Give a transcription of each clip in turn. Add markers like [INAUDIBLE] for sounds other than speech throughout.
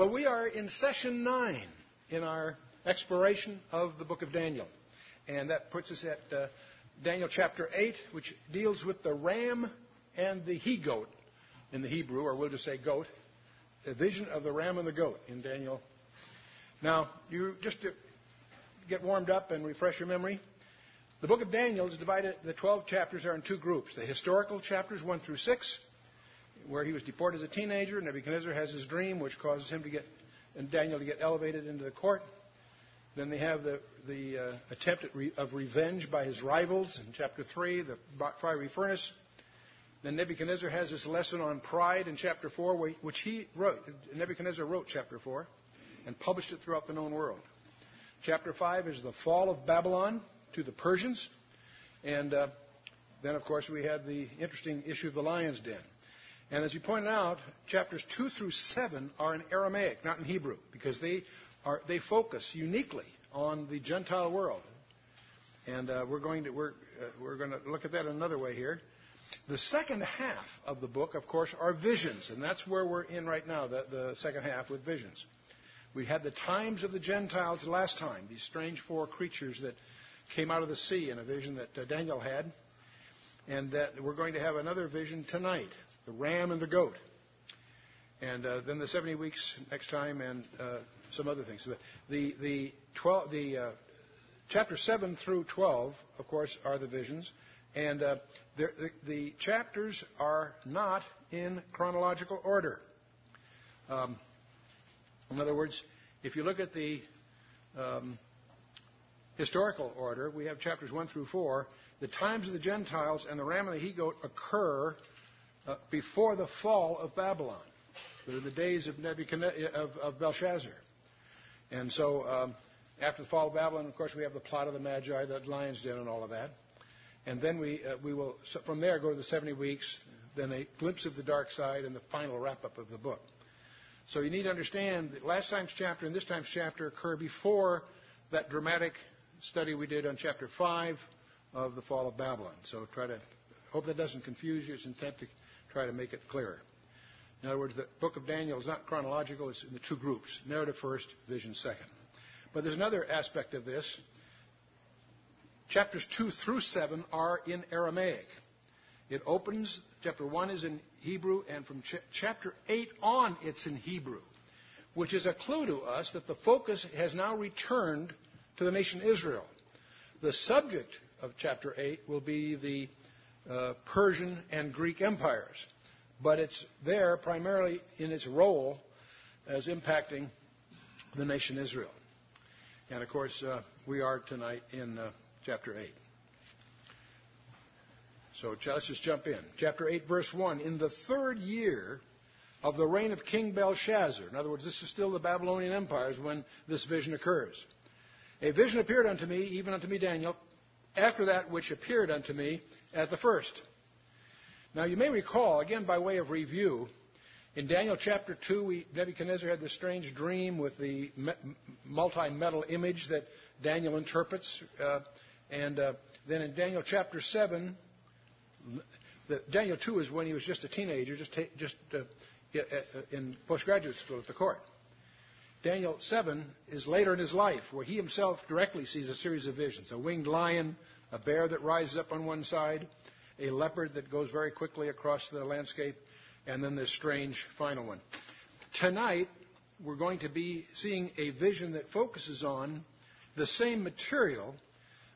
Well, we are in session nine in our exploration of the book of Daniel. And that puts us at uh, Daniel chapter 8, which deals with the ram and the he goat in the Hebrew, or we'll just say goat. The vision of the ram and the goat in Daniel. Now, you just to get warmed up and refresh your memory, the book of Daniel is divided, the 12 chapters are in two groups the historical chapters, 1 through 6, where he was deported as a teenager. Nebuchadnezzar has his dream, which causes him to get, and Daniel to get elevated into the court. Then they have the, the uh, attempt re, of revenge by his rivals in chapter 3, the fiery furnace. Then Nebuchadnezzar has his lesson on pride in chapter 4, which he wrote. Nebuchadnezzar wrote chapter 4 and published it throughout the known world. Chapter 5 is the fall of Babylon to the Persians. And uh, then, of course, we had the interesting issue of the lion's den. And as you pointed out, chapters 2 through 7 are in Aramaic, not in Hebrew, because they, are, they focus uniquely on the Gentile world. And uh, we're going to we're, uh, we're going to look at that another way here. The second half of the book, of course, are visions, and that's where we're in right now, the, the second half with visions. We had the times of the Gentiles last time, these strange four creatures that came out of the sea in a vision that uh, Daniel had. And that we're going to have another vision tonight the ram and the goat. And uh, then the 70 weeks next time and uh, some other things. The, the, 12, the uh, chapter 7 through 12, of course, are the visions. And uh, the, the, chapters are not in chronological order. Um, in other words, if you look at the um, historical order, we have chapters 1 through 4. The times of the Gentiles and the ram and the he goat occur uh, before the fall of Babylon. They're the days of, Nebuchadnezzar, of, of Belshazzar. And so, um, after the fall of Babylon, of course, we have the plot of the Magi, the lion's den, and all of that. And then we, uh, we will, from there, go to the 70 weeks, then a glimpse of the dark side, and the final wrap up of the book. So you need to understand that last time's chapter and this time's chapter occur before that dramatic study we did on chapter 5 of the fall of Babylon. So try to, hope that doesn't confuse you. It's intent to try to make it clearer. In other words, the book of Daniel is not chronological, it's in the two groups narrative first, vision second. But there's another aspect of this. Chapters 2 through 7 are in Aramaic. It opens, chapter 1 is in Hebrew, and from ch- chapter 8 on, it's in Hebrew, which is a clue to us that the focus has now returned to the nation Israel. The subject of chapter 8 will be the uh, Persian and Greek empires, but it's there primarily in its role as impacting the nation Israel. And of course, uh, we are tonight in uh, chapter 8. So let's just jump in. Chapter 8, verse 1. In the third year of the reign of King Belshazzar, in other words, this is still the Babylonian empires when this vision occurs. A vision appeared unto me, even unto me Daniel, after that which appeared unto me at the first. Now you may recall, again by way of review, in Daniel chapter 2, we, Nebuchadnezzar had this strange dream with the multi metal image that Daniel interprets. Uh, and uh, then in Daniel chapter 7, the, Daniel 2 is when he was just a teenager, just, ta- just uh, in postgraduate school at the court. Daniel 7 is later in his life, where he himself directly sees a series of visions a winged lion, a bear that rises up on one side, a leopard that goes very quickly across the landscape, and then this strange final one. Tonight, we're going to be seeing a vision that focuses on the same material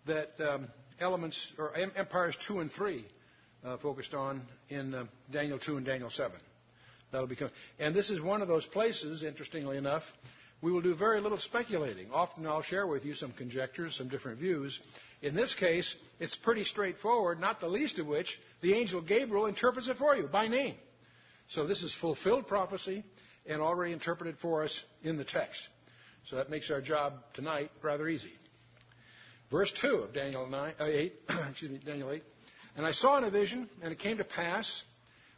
that um, elements or empires 2 and 3 uh, focused on in uh, Daniel 2 and Daniel 7. That'll become, and this is one of those places, interestingly enough, we will do very little speculating. Often I'll share with you some conjectures, some different views. In this case, it's pretty straightforward, not the least of which the angel Gabriel interprets it for you by name. So this is fulfilled prophecy and already interpreted for us in the text. So that makes our job tonight rather easy. Verse 2 of Daniel 9, uh, 8, [CLEARS THROAT] excuse me, Daniel 8. And I saw in a vision, and it came to pass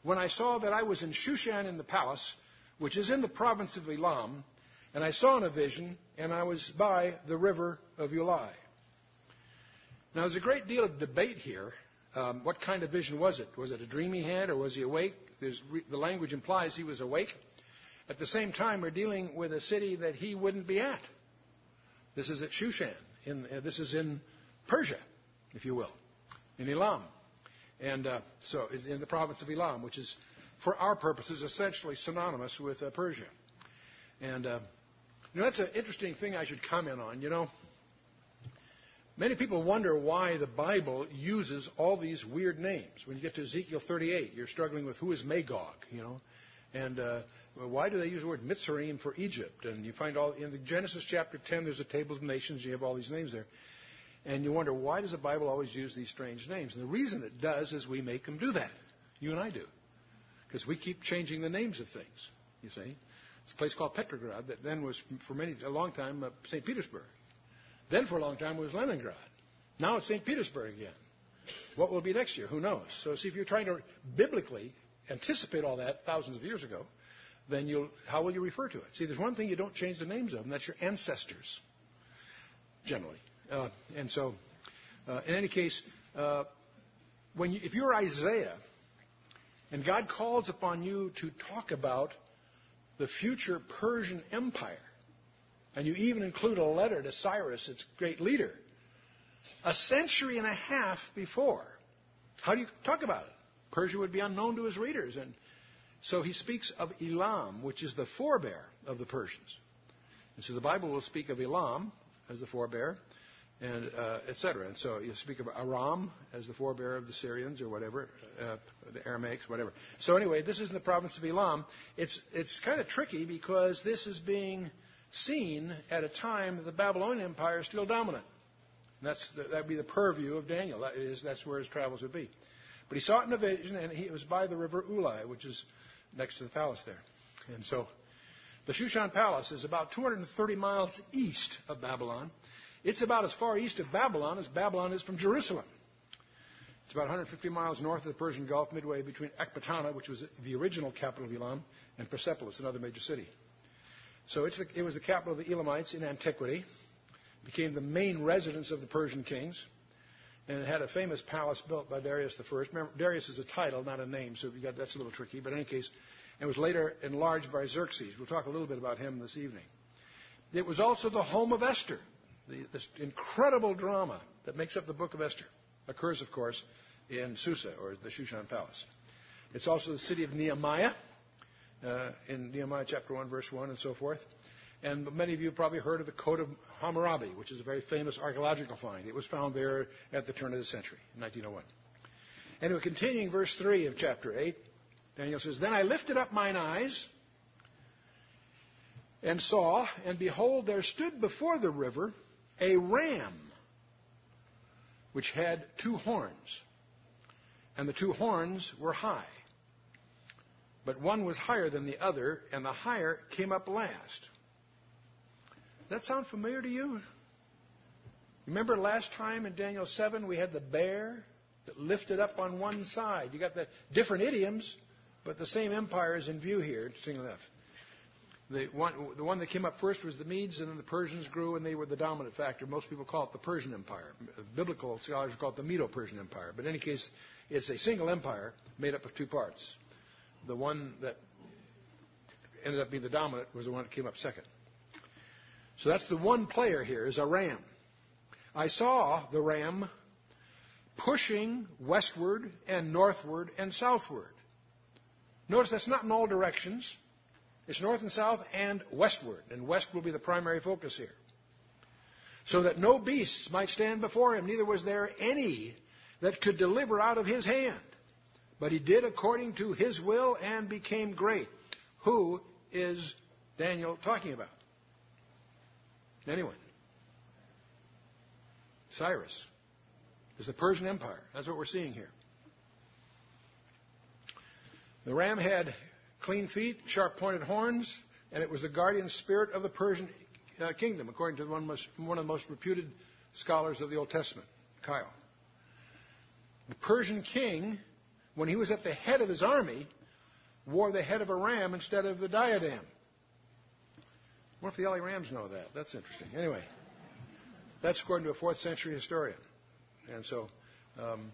when I saw that I was in Shushan in the palace, which is in the province of Elam, and I saw in a vision, and I was by the river of Ulai. Now, there's a great deal of debate here. Um, what kind of vision was it? Was it a dream he had, or was he awake? The language implies he was awake. At the same time, we're dealing with a city that he wouldn't be at. This is at Shushan. In, uh, this is in Persia, if you will, in Elam. And uh, so in the province of Elam, which is, for our purposes, essentially synonymous with uh, Persia. And uh, you know, that's an interesting thing I should comment on. You know, many people wonder why the Bible uses all these weird names. When you get to Ezekiel 38, you're struggling with who is Magog, you know, and uh, why do they use the word Mitzrayim for Egypt? And you find all in the Genesis chapter 10, there's a table of nations. You have all these names there. And you wonder, why does the Bible always use these strange names? And the reason it does is we make them do that. You and I do. Because we keep changing the names of things, you see. It's a place called Petrograd that then was, for many, a long time, uh, St. Petersburg. Then for a long time it was Leningrad. Now it's St. Petersburg again. What will be next year? Who knows? So see, if you're trying to biblically anticipate all that thousands of years ago, then you'll, how will you refer to it? See, there's one thing you don't change the names of, and that's your ancestors, generally. Uh, and so, uh, in any case, uh, when you, if you're Isaiah and God calls upon you to talk about the future Persian Empire, and you even include a letter to Cyrus, its great leader, a century and a half before, how do you talk about it? Persia would be unknown to his readers. And so he speaks of Elam, which is the forebear of the Persians. And so the Bible will speak of Elam as the forebear, and uh, etc. And so you speak of Aram as the forebear of the Syrians or whatever, uh, the Aramaics, whatever. So anyway, this is in the province of Elam. It's it's kind of tricky because this is being seen at a time that the Babylonian Empire is still dominant. And that's that would be the purview of Daniel. That is that's where his travels would be. But he saw it in a vision, and he, it was by the river Ulai, which is next to the palace there. And so the Shushan Palace is about 230 miles east of Babylon. It's about as far east of Babylon as Babylon is from Jerusalem. It's about 150 miles north of the Persian Gulf, midway between Ecbatana, which was the original capital of Elam, and Persepolis, another major city. So the, it was the capital of the Elamites in antiquity. Became the main residence of the Persian kings. And it had a famous palace built by Darius I. Remember, Darius is a title, not a name, so got, that's a little tricky. But in any case, it was later enlarged by Xerxes. We'll talk a little bit about him this evening. It was also the home of Esther, the, this incredible drama that makes up the book of Esther occurs, of course, in Susa, or the Shushan Palace. It's also the city of Nehemiah, uh, in Nehemiah chapter 1, verse 1, and so forth. And many of you have probably heard of the Code of Hammurabi, which is a very famous archaeological find. It was found there at the turn of the century, in 1901. Anyway, continuing verse 3 of chapter 8, Daniel says, Then I lifted up mine eyes and saw, and behold, there stood before the river a ram which had two horns. And the two horns were high. But one was higher than the other, and the higher came up last. That sound familiar to you? Remember last time in Daniel 7 we had the bear that lifted up on one side. You got the different idioms, but the same empire is in view here, interestingly enough. The one, the one that came up first was the Medes, and then the Persians grew, and they were the dominant factor. Most people call it the Persian Empire. Biblical scholars call it the Medo-Persian Empire. But in any case, it's a single empire made up of two parts. The one that ended up being the dominant was the one that came up second. So that's the one player here is a ram. I saw the ram pushing westward and northward and southward. Notice that's not in all directions. It's north and south and westward, and west will be the primary focus here. So that no beasts might stand before him, neither was there any that could deliver out of his hand. But he did according to his will and became great. Who is Daniel talking about? Anyone? Cyrus is the Persian Empire. That's what we're seeing here. The ram had clean feet, sharp pointed horns, and it was the guardian spirit of the Persian uh, kingdom, according to one, most, one, of the most reputed scholars of the Old Testament, Keil. The Persian king, when he was at the head of his army, wore the head of a ram instead of the diadem. What if the LA Rams know that? That's interesting. Anyway, that's according to a fourth century historian. And so, um,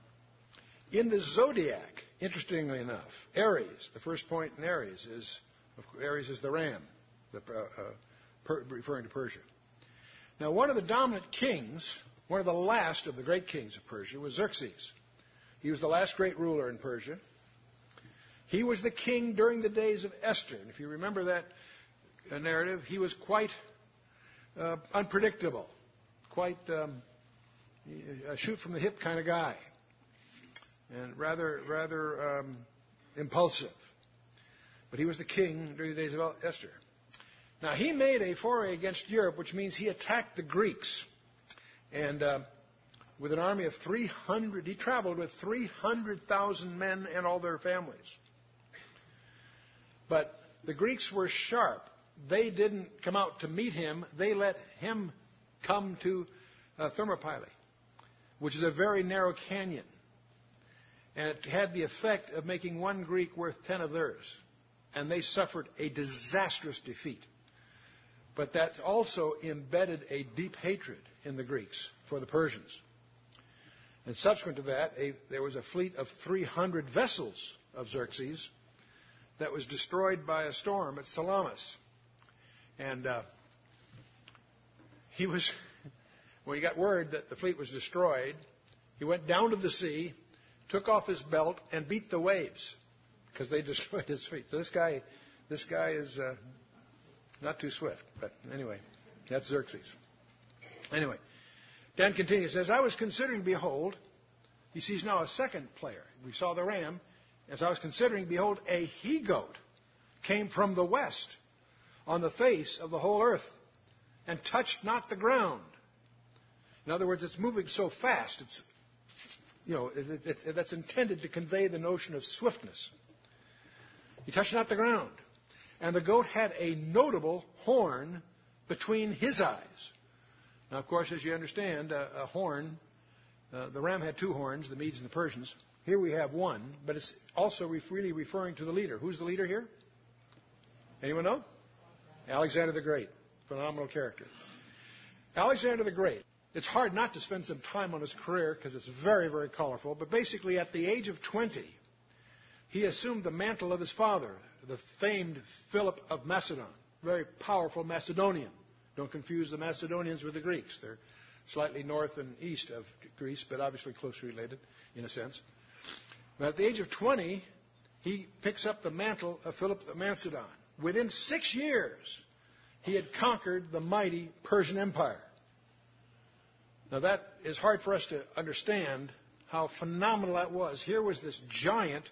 in the zodiac, interestingly enough, Aries, the first point in Aries is Ares is the ram, the, uh, uh, per, referring to Persia. Now, one of the dominant kings, one of the last of the great kings of Persia, was Xerxes. He was the last great ruler in Persia. He was the king during the days of Esther. And if you remember that uh, narrative, he was quite uh, unpredictable, quite um, a shoot from the hip kind of guy, and rather, rather um, impulsive. But he was the king during the days of Esther. Now, he made a foray against Europe, which means he attacked the Greeks. And uh, with an army of 300, he traveled with 300,000 men and all their families. But the Greeks were sharp. They didn't come out to meet him, they let him come to uh, Thermopylae, which is a very narrow canyon. And it had the effect of making one Greek worth ten of theirs. And they suffered a disastrous defeat. But that also embedded a deep hatred in the Greeks for the Persians. And subsequent to that, a, there was a fleet of 300 vessels of Xerxes that was destroyed by a storm at Salamis. And uh, he was, [LAUGHS] when he got word that the fleet was destroyed, he went down to the sea, took off his belt, and beat the waves because they [LAUGHS] destroyed his feet. So this guy, this guy is uh, not too swift. But anyway, that's Xerxes. Anyway, Dan continues, says, I was considering, behold, he sees now a second player. We saw the ram. As I was considering, behold, a he goat came from the west on the face of the whole earth and touched not the ground. In other words, it's moving so fast, it's, you know, it, it, it, that's intended to convey the notion of swiftness. He touched not the ground. And the goat had a notable horn between his eyes. Now, of course, as you understand, a, a horn, uh, the ram had two horns, the Medes and the Persians. Here we have one, but it's also really referring to the leader. Who's the leader here? Anyone know? Alexander the Great. Phenomenal character. Alexander the Great. It's hard not to spend some time on his career because it's very, very colorful. But basically, at the age of 20, he assumed the mantle of his father, the famed Philip of Macedon, very powerful Macedonian. Don't confuse the Macedonians with the Greeks. They're slightly north and east of Greece, but obviously closely related in a sense. But at the age of 20, he picks up the mantle of Philip of Macedon. Within six years, he had conquered the mighty Persian Empire. Now, that is hard for us to understand how phenomenal that was. Here was this giant,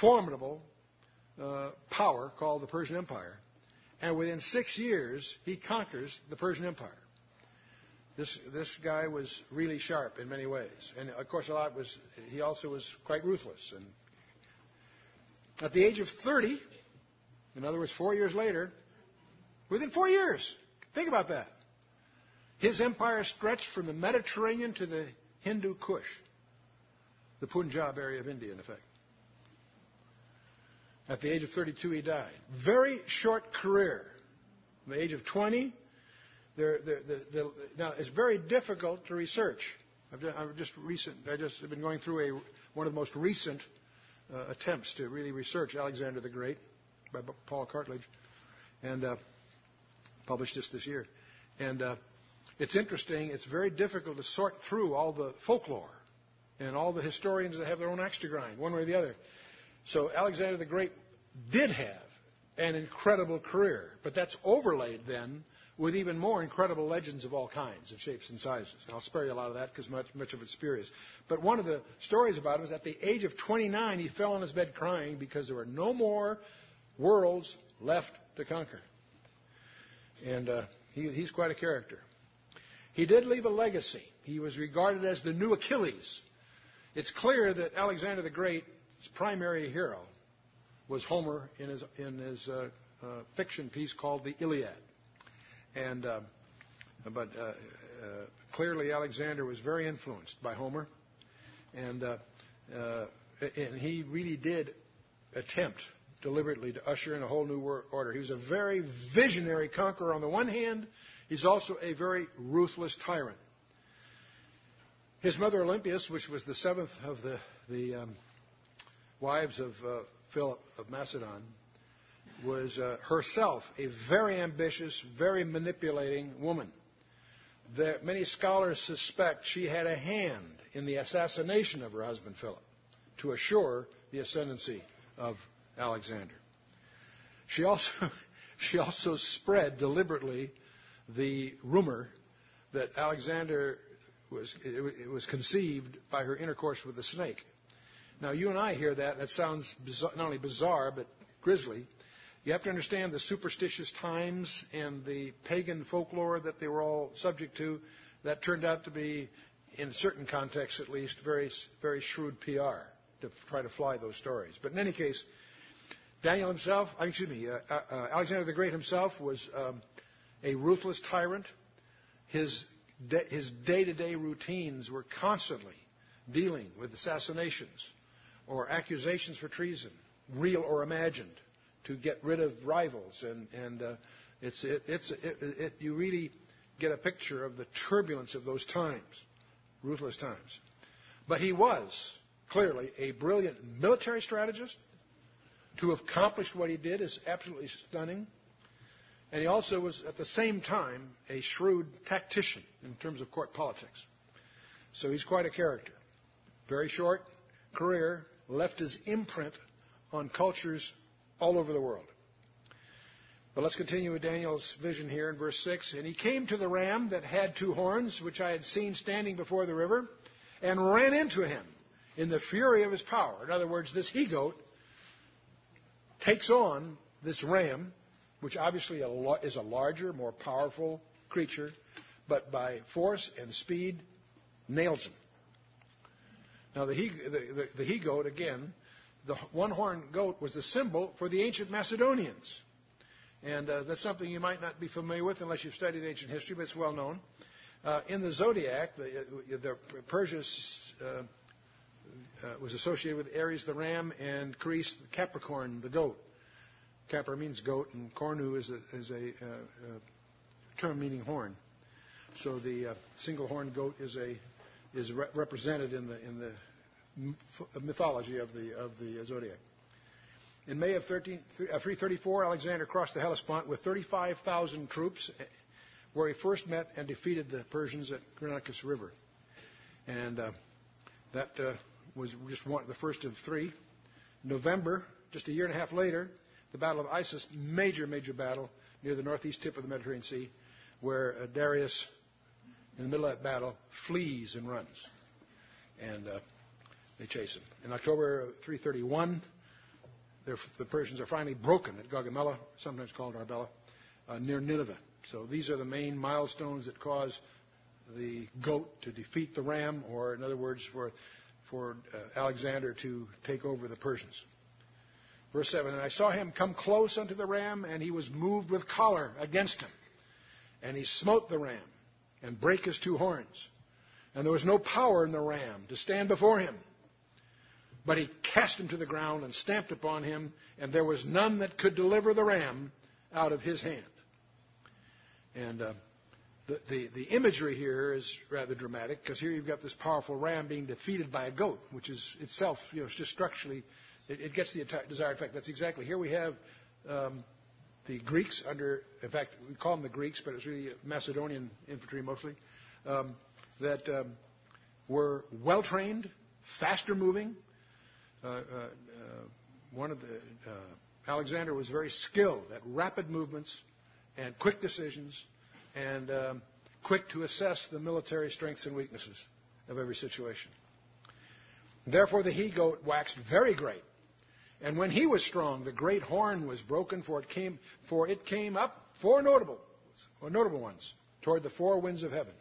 formidable uh, power called the Persian Empire. And within six years, he conquers the Persian Empire. This, this guy was really sharp in many ways. And of course, a lot was, he also was quite ruthless. And at the age of 30, in other words, four years later, within four years, think about that. His empire stretched from the Mediterranean to the Hindu Kush, the Punjab area of India, in effect. At the age of 32, he died. Very short career. At the age of 20, they're, they're, they're, now it's very difficult to research. I've just, I've just recent, I just have been going through a, one of the most recent uh, attempts to really research Alexander the Great by Paul Cartledge, and uh, published this this year. And uh, it's interesting. It's very difficult to sort through all the folklore and all the historians that have their own axe to grind, one way or the other. So Alexander the Great did have an incredible career, but that's overlaid then with even more incredible legends of all kinds of shapes and sizes. And I'll spare you a lot of that because much, much of it's spurious. But one of the stories about him is at the age of 29, he fell on his bed crying because there were no more worlds left to conquer. And uh, he, he's quite a character. He did leave a legacy. He was regarded as the new Achilles. It's clear that Alexander the Great's primary hero was Homer in his, in his uh, uh, fiction piece called the Iliad. And, uh, but uh, uh, clearly Alexander was very influenced by Homer. And, uh, and he really did attempt deliberately to usher in a whole new order. He was a very visionary conqueror on the one hand, he's also a very ruthless tyrant. His mother Olympias, which was the seventh of the, the um, wives of uh, Philip of Macedon, was uh, herself a very ambitious, very manipulating woman. There, many scholars suspect she had a hand in the assassination of her husband Philip to assure the ascendancy of Alexander. She also, [LAUGHS] she also spread deliberately the rumor that Alexander was, it was conceived by her intercourse with the snake. Now, you and I hear that, and it sounds bizarre, not only bizarre, but grisly. You have to understand the superstitious times and the pagan folklore that they were all subject to. That turned out to be, in certain contexts at least, very, very shrewd PR to try to fly those stories. But in any case, Daniel himself, excuse me, uh, uh, uh, Alexander the Great himself was um, a ruthless tyrant. His his day-to-day routines were constantly dealing with assassinations or accusations for treason, real or imagined, to get rid of rivals. And, and uh, it's, it, it's, it, it, you really get a picture of the turbulence of those times, ruthless times. But he was clearly a brilliant military strategist. To have accomplished what he did is absolutely stunning. And he also was, at the same time, a shrewd tactician in terms of court politics. So he's quite a character. Very short career, left his imprint on cultures all over the world. But let's continue with Daniel's vision here in verse 6. And he came to the ram that had two horns, which I had seen standing before the river, and ran into him in the fury of his power. In other words, this he goat takes on this ram which obviously is a larger, more powerful creature, but by force and speed nails him. Now, the he, the, the, the he goat, again, the one horned goat was the symbol for the ancient Macedonians. And uh, that's something you might not be familiar with unless you've studied ancient history, but it's well known. Uh, in the zodiac, the, uh, the Persia uh, uh, was associated with Aries, the ram, and Charis, the Capricorn, the goat. Capra means goat, and cornu is a, is a, uh, uh, term meaning horn. So the uh, single-horned goat is a is re- represented in the in the mythology of the of the zodiac. In May of 13, 334, Alexander crossed the Hellespont with 35,000 troops, where he first met and defeated the Persians at Granicus River. And uh, that uh, was just one, the first of three. November, just a year and a half later, the Battle of Issus, major, major battle near the northeast tip of the Mediterranean Sea, where uh, Darius, in the middle of that battle, flees and runs. And uh, they chase him. In October 331, the Persians are finally broken at Gaugamela, sometimes called Arbela, uh, near Nineveh. So these are the main milestones that cause the goat to defeat the ram, or in other words, for, for uh, Alexander to take over the Persians. Verse 7 And I saw him come close unto the ram, and he was moved with choler against him. And he smote the ram, and brake his two horns. And there was no power in the ram to stand before him. But he cast him to the ground and stamped upon him, and there was none that could deliver the ram out of his hand. And uh, the, the, the, imagery here is rather dramatic because here you've got this powerful ram being defeated by a goat, which is itself, you know, just structurally it, it gets the desired effect. That's exactly here we have um, the Greeks under, in fact, we call them the Greeks, but it's really Macedonian infantry mostly, um, that um, were well trained, faster moving. Uh, uh, uh, one of the uh, Alexander was very skilled at rapid movements and quick decisions and um, quick to assess the military strengths and weaknesses of every situation. Therefore, the he goat waxed very great and when he was strong, the great horn was broken, for it came, for it came up four notable, or notable ones toward the four winds of heaven.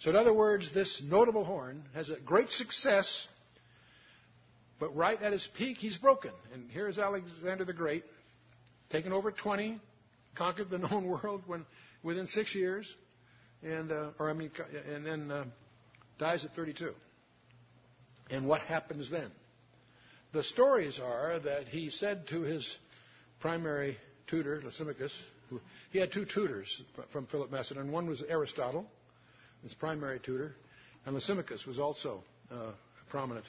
So, in other words, this notable horn has a great success, but right at his peak, he's broken. And here's Alexander the Great, taken over 20, conquered the [LAUGHS] known world when, within six years, and uh, or I mean, and then uh, dies at 32. And what happens then? The stories are that he said to his primary tutor, Lysimachus, who, he had two tutors from Philip Macedon. One was Aristotle, his primary tutor, and Lysimachus was also uh, a prominent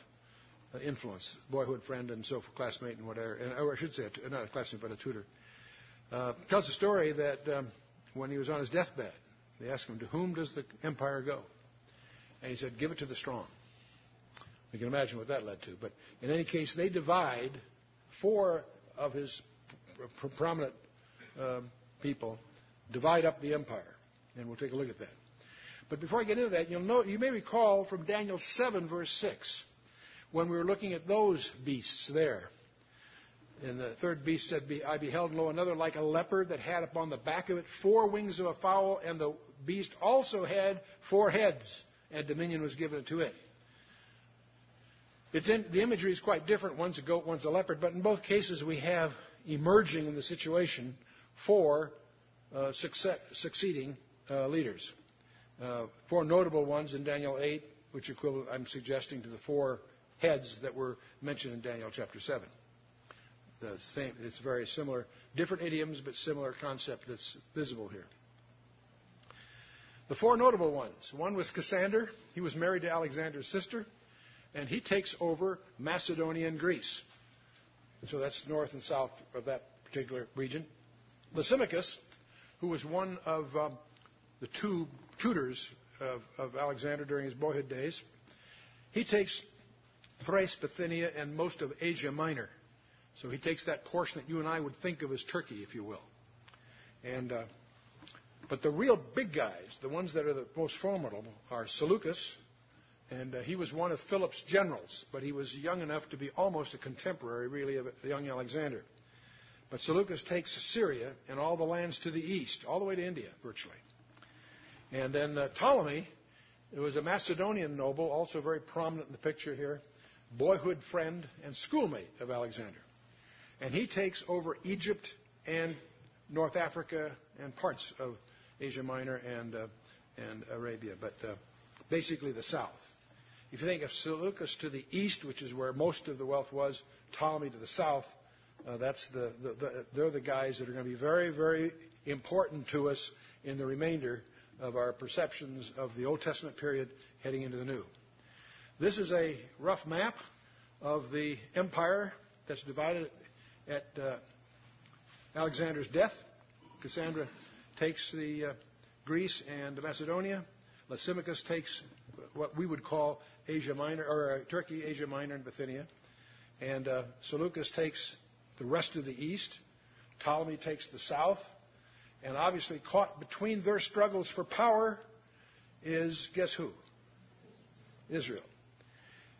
uh, influence, boyhood friend and so classmate and whatever, and, or I should say, a, not a classmate but a tutor. Uh, tells a story that um, when he was on his deathbed, they asked him, "To whom does the empire go?" And he said, "Give it to the strong." You can imagine what that led to. But in any case, they divide four of his prominent uh, people divide up the empire, and we'll take a look at that. But before I get into that, you'll know, you may recall from Daniel 7, verse 6, when we were looking at those beasts there. And the third beast said, I beheld, lo, another like a leopard that had upon the back of it four wings of a fowl, and the beast also had four heads, and dominion was given to it. In, the imagery is quite different. One's a goat, one's a leopard, but in both cases we have emerging in the situation four uh, succeed, succeeding uh, leaders. Uh, four notable ones in Daniel 8, which equivalent, I'm suggesting, to the four heads that were mentioned in Daniel chapter 7. The same, it's very similar, different idioms, but similar concept that's visible here. The four notable ones. One was Cassander. He was married to Alexander's sister, and he takes over Macedonia and Greece. So that's north and south of that particular region. Lysimachus, who was one of um, the two tutors of, of Alexander during his boyhood days, he takes Thrace, Bithynia, and most of Asia Minor. So he takes that portion that you and I would think of as Turkey, if you will. And uh, but the real big guys, the ones that are the most formidable, are Seleucus, and uh, he was one of Philip's generals, but he was young enough to be almost a contemporary, really, of the young Alexander. But Seleucus takes Syria and all the lands to the east, all the way to India, virtually. And then uh, Ptolemy, who was a Macedonian noble, also very prominent in the picture here, boyhood friend and schoolmate of Alexander. And he takes over Egypt and North Africa and parts of Asia Minor and, uh, and Arabia, but uh, basically the south. If you think of Seleucus to the east, which is where most of the wealth was, Ptolemy to the south, uh, that's the, the, the, they're the guys that are going to be very, very important to us in the remainder of our perceptions of the Old Testament period heading into the New. This is a rough map of the empire that's divided at uh, Alexander's death. Cassandra takes the uh, Greece and Macedonia. Lysimachus takes what we would call Asia Minor, or uh, Turkey, Asia Minor, and Bithynia. And uh, Seleucus takes the rest of the east. Ptolemy takes the south. And obviously, caught between their struggles for power is guess who? Israel.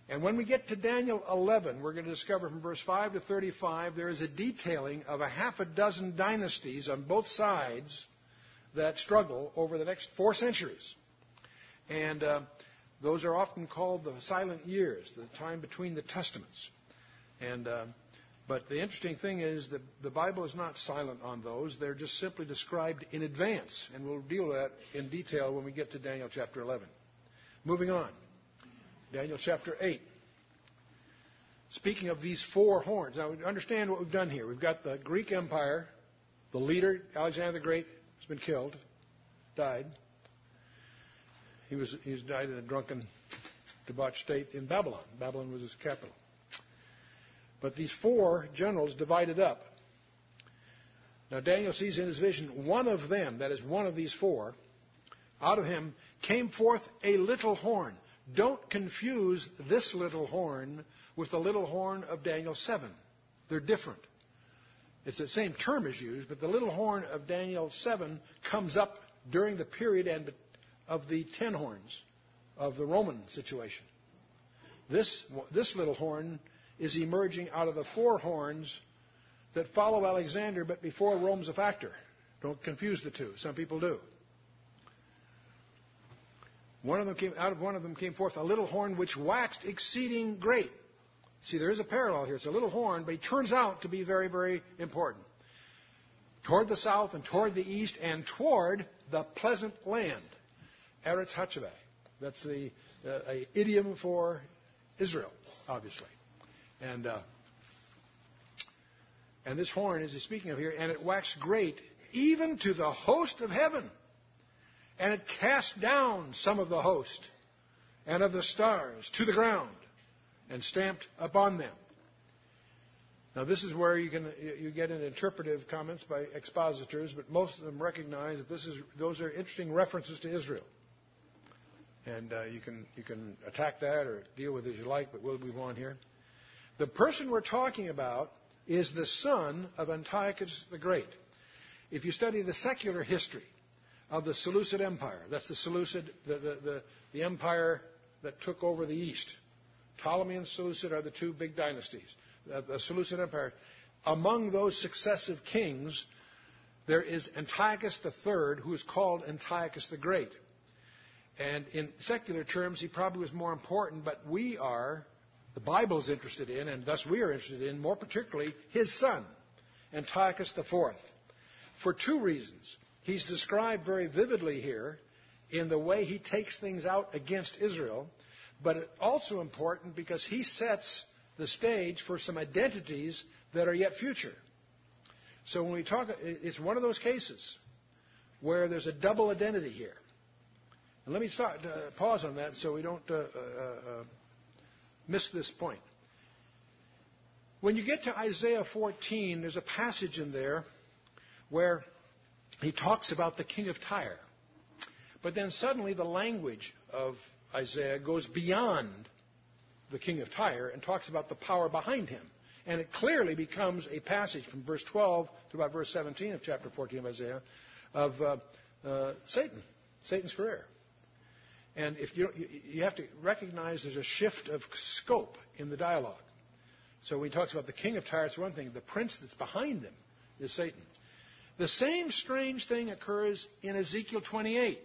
And when we get to Daniel 11, we're going to discover from verse 5 to 35 there is a detailing of a half a dozen dynasties on both sides that struggle over the next four centuries. And uh, those are often called the silent years, the time between the testaments. And uh, but the interesting thing is that the Bible is not silent on those; they're just simply described in advance, and we'll deal with that in detail when we get to Daniel chapter 11. Moving on, Daniel chapter 8. Speaking of these four horns, now understand what we've done here. We've got the Greek Empire, the leader Alexander the Great has been killed, died. He was he's died in a drunken, debauched state in Babylon. Babylon was his capital. But these four generals divided up. Now Daniel sees in his vision one of them, that is one of these four, out of him came forth a little horn. Don't confuse this little horn with the little horn of Daniel 7. They're different. It's the same term is used, but the little horn of Daniel 7 comes up during the period and of the ten horns of the Roman situation. This, this little horn is emerging out of the four horns that follow Alexander, but before Rome's a factor. Don't confuse the two. Some people do. One of them came, out of one of them came forth a little horn which waxed exceeding great. See, there is a parallel here. It's a little horn, but it turns out to be very, very important. Toward the south and toward the east and toward the pleasant land. Eretz Hachave. That's the uh, a idiom for Israel, obviously. And uh, and this horn is he's speaking of here, and it waxed great even to the host of heaven, and it cast down some of the host and of the stars to the ground, and stamped upon them. Now, this is where you can you get into interpretive comments by expositors, but most of them recognize that this is those are interesting references to Israel, and uh, you can you can attack that or deal with it as you like, but we'll move on here. The person we're talking about is the son of Antiochus the Great. If you study the secular history of the Seleucid Empire, that's the Seleucid the, the, the, the empire that took over the east. Ptolemy and Seleucid are the two big dynasties the Seleucid Empire, among those successive kings, there is Antiochus III, who is called Antiochus the Great. And in secular terms, he probably was more important, but we are, the Bible is interested in, and thus we are interested in, more particularly, his son, Antiochus IV. For two reasons. He's described very vividly here in the way he takes things out against Israel, but also important because he sets the stage for some identities that are yet future. So when we talk, it's one of those cases where there's a double identity here. And let me start, uh, pause on that so we don't uh, uh, uh, miss this point. When you get to Isaiah 14, there's a passage in there where he talks about the king of Tyre. But then suddenly the language of Isaiah goes beyond the king of Tyre and talks about the power behind him. And it clearly becomes a passage from verse 12 to about verse 17 of chapter 14 of Isaiah of uh, uh, Satan, Satan's career. And if you, you have to recognize there's a shift of scope in the dialogue. So when he talks about the king of Tyre, it's one thing. The prince that's behind him is Satan. The same strange thing occurs in Ezekiel 28,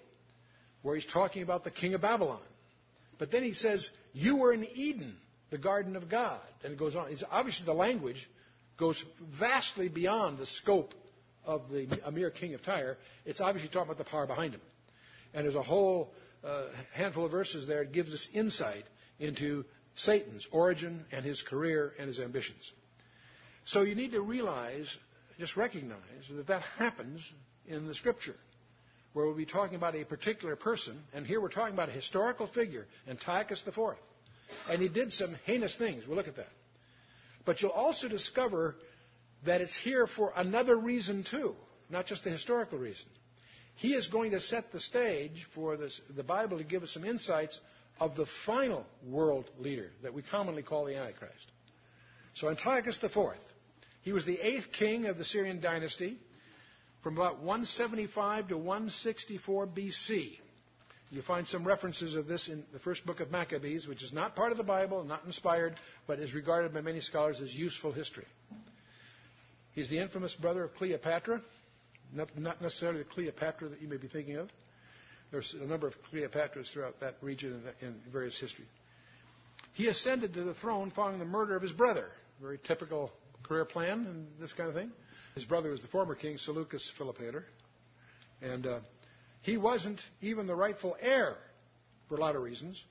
where he's talking about the king of Babylon. But then he says, You were in Eden, the garden of God. And it goes on. It's obviously, the language goes vastly beyond the scope of the Amir king of Tyre. It's obviously talking about the power behind him. And there's a whole handful of verses there that gives us insight into Satan's origin and his career and his ambitions. So you need to realize, just recognize, that that happens in the Scripture where we'll be talking about a particular person, and here we're talking about a historical figure, Antiochus IV. And he did some heinous things. We'll look at that. But you'll also discover that it's here for another reason, too, not just the historical reason. He is going to set the stage for this, the Bible to give us some insights of the final world leader that we commonly call the Antichrist. So Antiochus IV, he was the eighth king of the Syrian dynasty from about 175 to 164 BC. You find some references of this in the first book of Maccabees, which is not part of the Bible, not inspired, but is regarded by many scholars as useful history. He's the infamous brother of Cleopatra, not necessarily the Cleopatra that you may be thinking of. There's a number of Cleopatras throughout that region in various history. He ascended to the throne following the murder of his brother. Very typical career plan and this kind of thing. His brother was the former king, Seleucus Philopator. And uh, he wasn't even the rightful heir for a lot of reasons.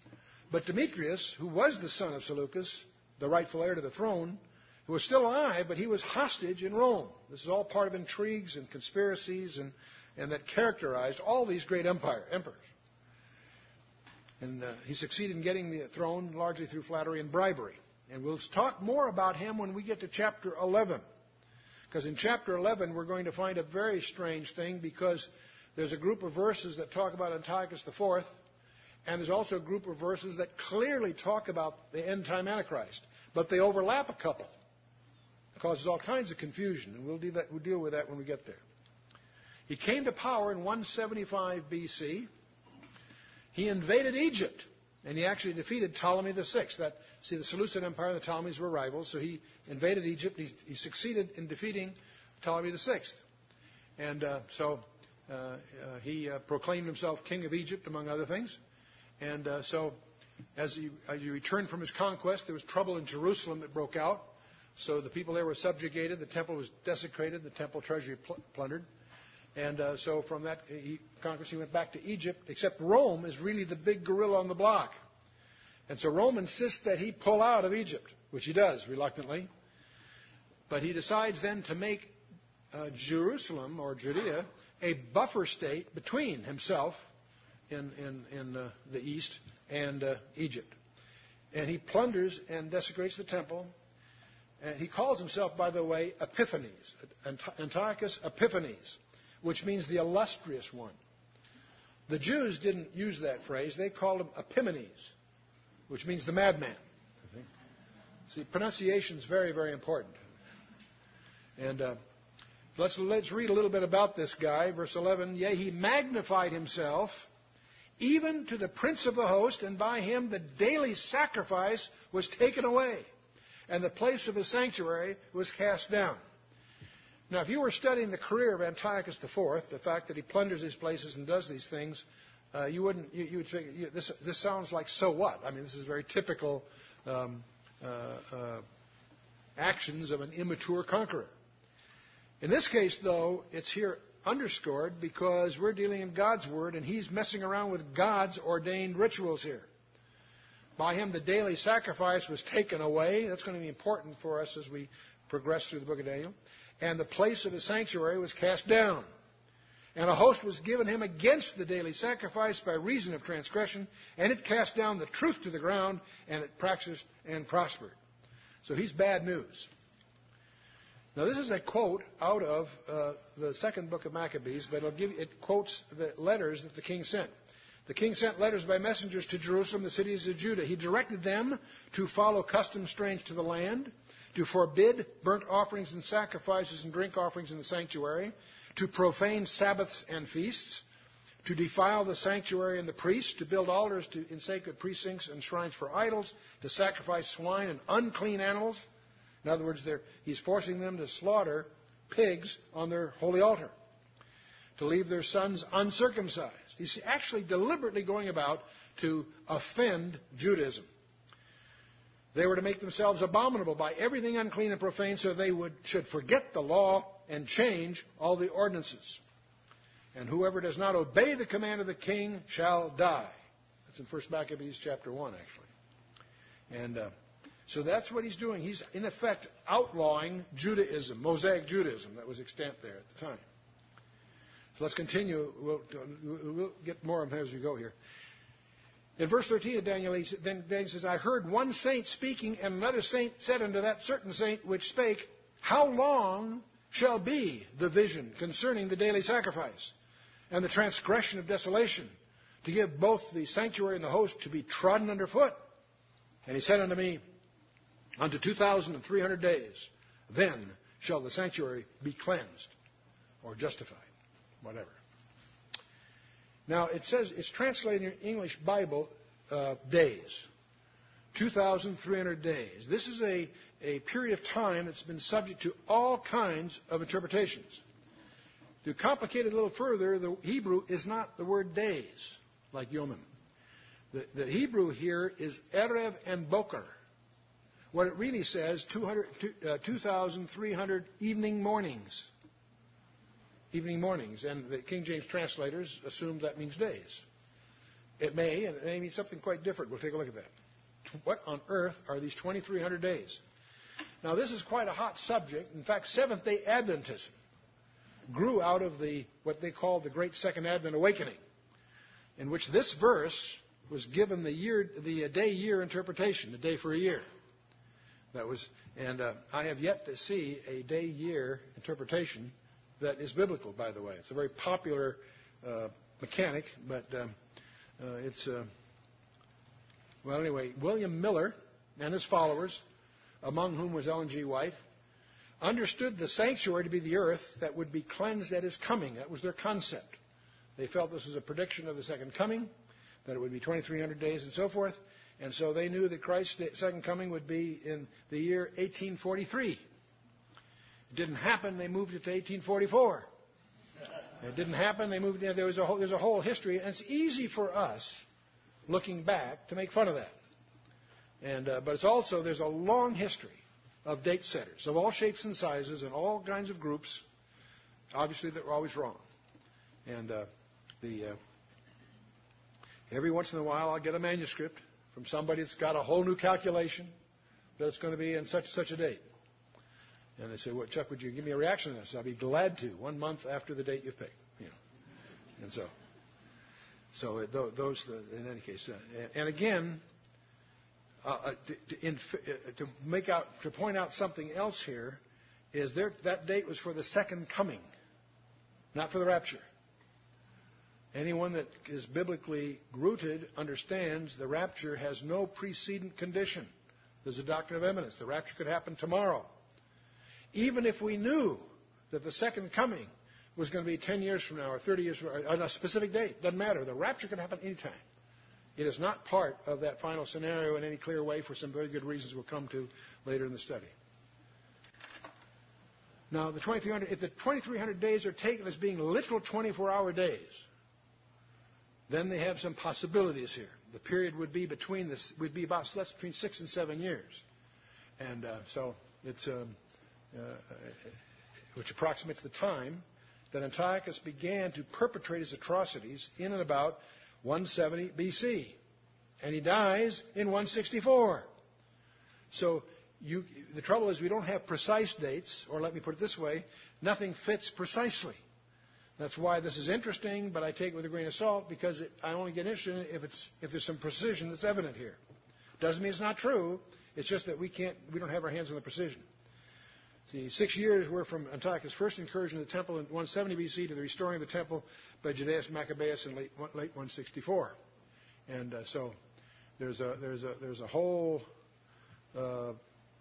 But Demetrius, who was the son of Seleucus, the rightful heir to the throne, who was still alive, but he was hostage in Rome. This is all part of intrigues and conspiracies and, and that characterized all these great empire, emperors. And uh, he succeeded in getting the throne largely through flattery and bribery. And we'll talk more about him when we get to chapter 11. Because in chapter 11, we're going to find a very strange thing because there's a group of verses that talk about Antiochus IV, and there's also a group of verses that clearly talk about the end time Antichrist. But they overlap a couple. Causes all kinds of confusion, and we'll deal, that, we'll deal with that when we get there. He came to power in 175 BC. He invaded Egypt, and he actually defeated Ptolemy VI. That See, the Seleucid Empire and the Ptolemies were rivals, so he invaded Egypt. He, he succeeded in defeating Ptolemy VI. And uh, so uh, uh, he uh, proclaimed himself king of Egypt, among other things. And uh, so as he, as he returned from his conquest, there was trouble in Jerusalem that broke out. So the people there were subjugated. The temple was desecrated. The temple treasury pl- plundered. And uh, so from that he, conquest, he went back to Egypt, except Rome is really the big gorilla on the block. And so Rome insists that he pull out of Egypt, which he does reluctantly. But he decides then to make uh, Jerusalem or Judea a buffer state between himself in, in, in uh, the east and uh, Egypt. And he plunders and desecrates the temple. And he calls himself, by the way, Epiphanes, Antiochus Epiphanes, which means the illustrious one. The Jews didn't use that phrase. They called him Epimanes, which means the madman. See, pronunciation is very, very important. And uh, let's, let's read a little bit about this guy. Verse 11 Yea, he magnified himself even to the prince of the host, and by him the daily sacrifice was taken away, and the place of his sanctuary was cast down. Now, if you were studying the career of Antiochus IV, the fact that he plunders these places and does these things, uh, you wouldn't. You, you would think you, this. This sounds like so what? I mean, this is very typical um, uh, uh, actions of an immature conqueror. In this case, though, it's here underscored because we're dealing in God's Word and He's messing around with God's ordained rituals here. By Him, the daily sacrifice was taken away. That's going to be important for us as we progress through the book of Daniel. And the place of the sanctuary was cast down. And a host was given him against the daily sacrifice by reason of transgression, and it cast down the truth to the ground, and it practiced and prospered. So he's bad news. Now, this is a quote out of uh, the second book of Maccabees, but give, it quotes the letters that the king sent. The king sent letters by messengers to Jerusalem, the cities of Judah. He directed them to follow customs strange to the land, to forbid burnt offerings and sacrifices and drink offerings in the sanctuary, to profane Sabbaths and feasts, to defile the sanctuary and the priests, to build altars to, in sacred precincts and shrines for idols, to sacrifice swine and unclean animals in other words, he's forcing them to slaughter pigs on their holy altar, to leave their sons uncircumcised. He's actually deliberately going about to offend Judaism. They were to make themselves abominable by everything unclean and profane, so they would, should forget the law and change all the ordinances. And whoever does not obey the command of the king shall die. That's in 1 Maccabees chapter 1, actually. And uh, so that's what he's doing. He's, in effect, outlawing Judaism, Mosaic Judaism that was extant there at the time. So let's continue. We'll, we'll get more of them as we go here. In verse 13 of Daniel, he, then Daniel says, I heard one saint speaking, and another saint said unto that certain saint which spake, How long shall be the vision concerning the daily sacrifice and the transgression of desolation, to give both the sanctuary and the host to be trodden under foot? And he said unto me, unto 2,300 days. Then shall the sanctuary be cleansed or justified, whatever. Now, it says, it's translated in your English Bible uh, days. 2,300 days. This is a, a period of time that's been subject to all kinds of interpretations. To complicate it a little further, the Hebrew is not the word days, like Yomim. The, the Hebrew here is Erev and Boker. What it really says, 2,300 uh, evening mornings. Evening mornings. And the King James translators assume that means days. It may, and it may mean something quite different. We'll take a look at that. What on earth are these 2,300 days? Now, this is quite a hot subject. In fact, Seventh day Adventism grew out of the what they call the Great Second Advent Awakening, in which this verse was given the year, the day year interpretation, the day for a year. That was, and uh, I have yet to see a day year interpretation that is biblical. By the way, it's a very popular uh, mechanic, but um, uh, it's uh, well anyway. William Miller and his followers, among whom was Ellen G. White, understood the sanctuary to be the earth that would be cleansed at his coming. That was their concept. They felt this was a prediction of the second coming, that it would be 2,300 days and so forth. And so they knew that Christ's second coming would be in the year 1843. It didn't happen, they moved it to 1844. It didn't happen, they moved it, there was a whole, there's a whole history, and it's easy for us, looking back, to make fun of that. And, uh, but it's also, there's a long history of date setters of all shapes and sizes and all kinds of groups, obviously, that were always wrong. And uh, the, uh, every once in a while, I'll get a manuscript from somebody that's got a whole new calculation that it's going to be in such such a date. And they say, "Well, Chuck, would you give me a reaction to this?" I'll be glad to. One month after the date you've picked, you know. And so, so those in any case, uh, and again, uh, to, to, uh, to, make out to point out something else here is there, that date was for the second coming, not for the rapture. Anyone that is biblically rooted understands the rapture has no precedent condition. There's a doctrine of imminence. The rapture could happen tomorrow. Even if we knew that the second coming was going to be 10 years from now or 30 years from now, on a specific date, doesn't matter. The rapture can happen anytime. It is not part of that final scenario in any clear way for some very good reasons we'll come to later in the study. Now, the 2300, if the 2300 days are taken as being literal 24 hour days, then they have some possibilities here. The period would be between this would be about less between six and seven years, and uh, so it's um, Uh, which approximates the time that Antiochus began to perpetrate his atrocities in and about 170 BC, and he dies in 164. So you, the trouble is we don't have precise dates, or let me put it this way, nothing fits precisely. That's why this is interesting, but I take it with a grain of salt because it, I only get interested if, it's, if there's some precision that's evident here. Doesn't mean it's not true. It's just that we can't, we don't have our hands on the precision. See, six years were from Antiochus' first incursion of the temple in 170 BC to the restoring of the temple by Judas Maccabeus in late, late 164. And uh, so there's a, there's, a, there's a whole uh,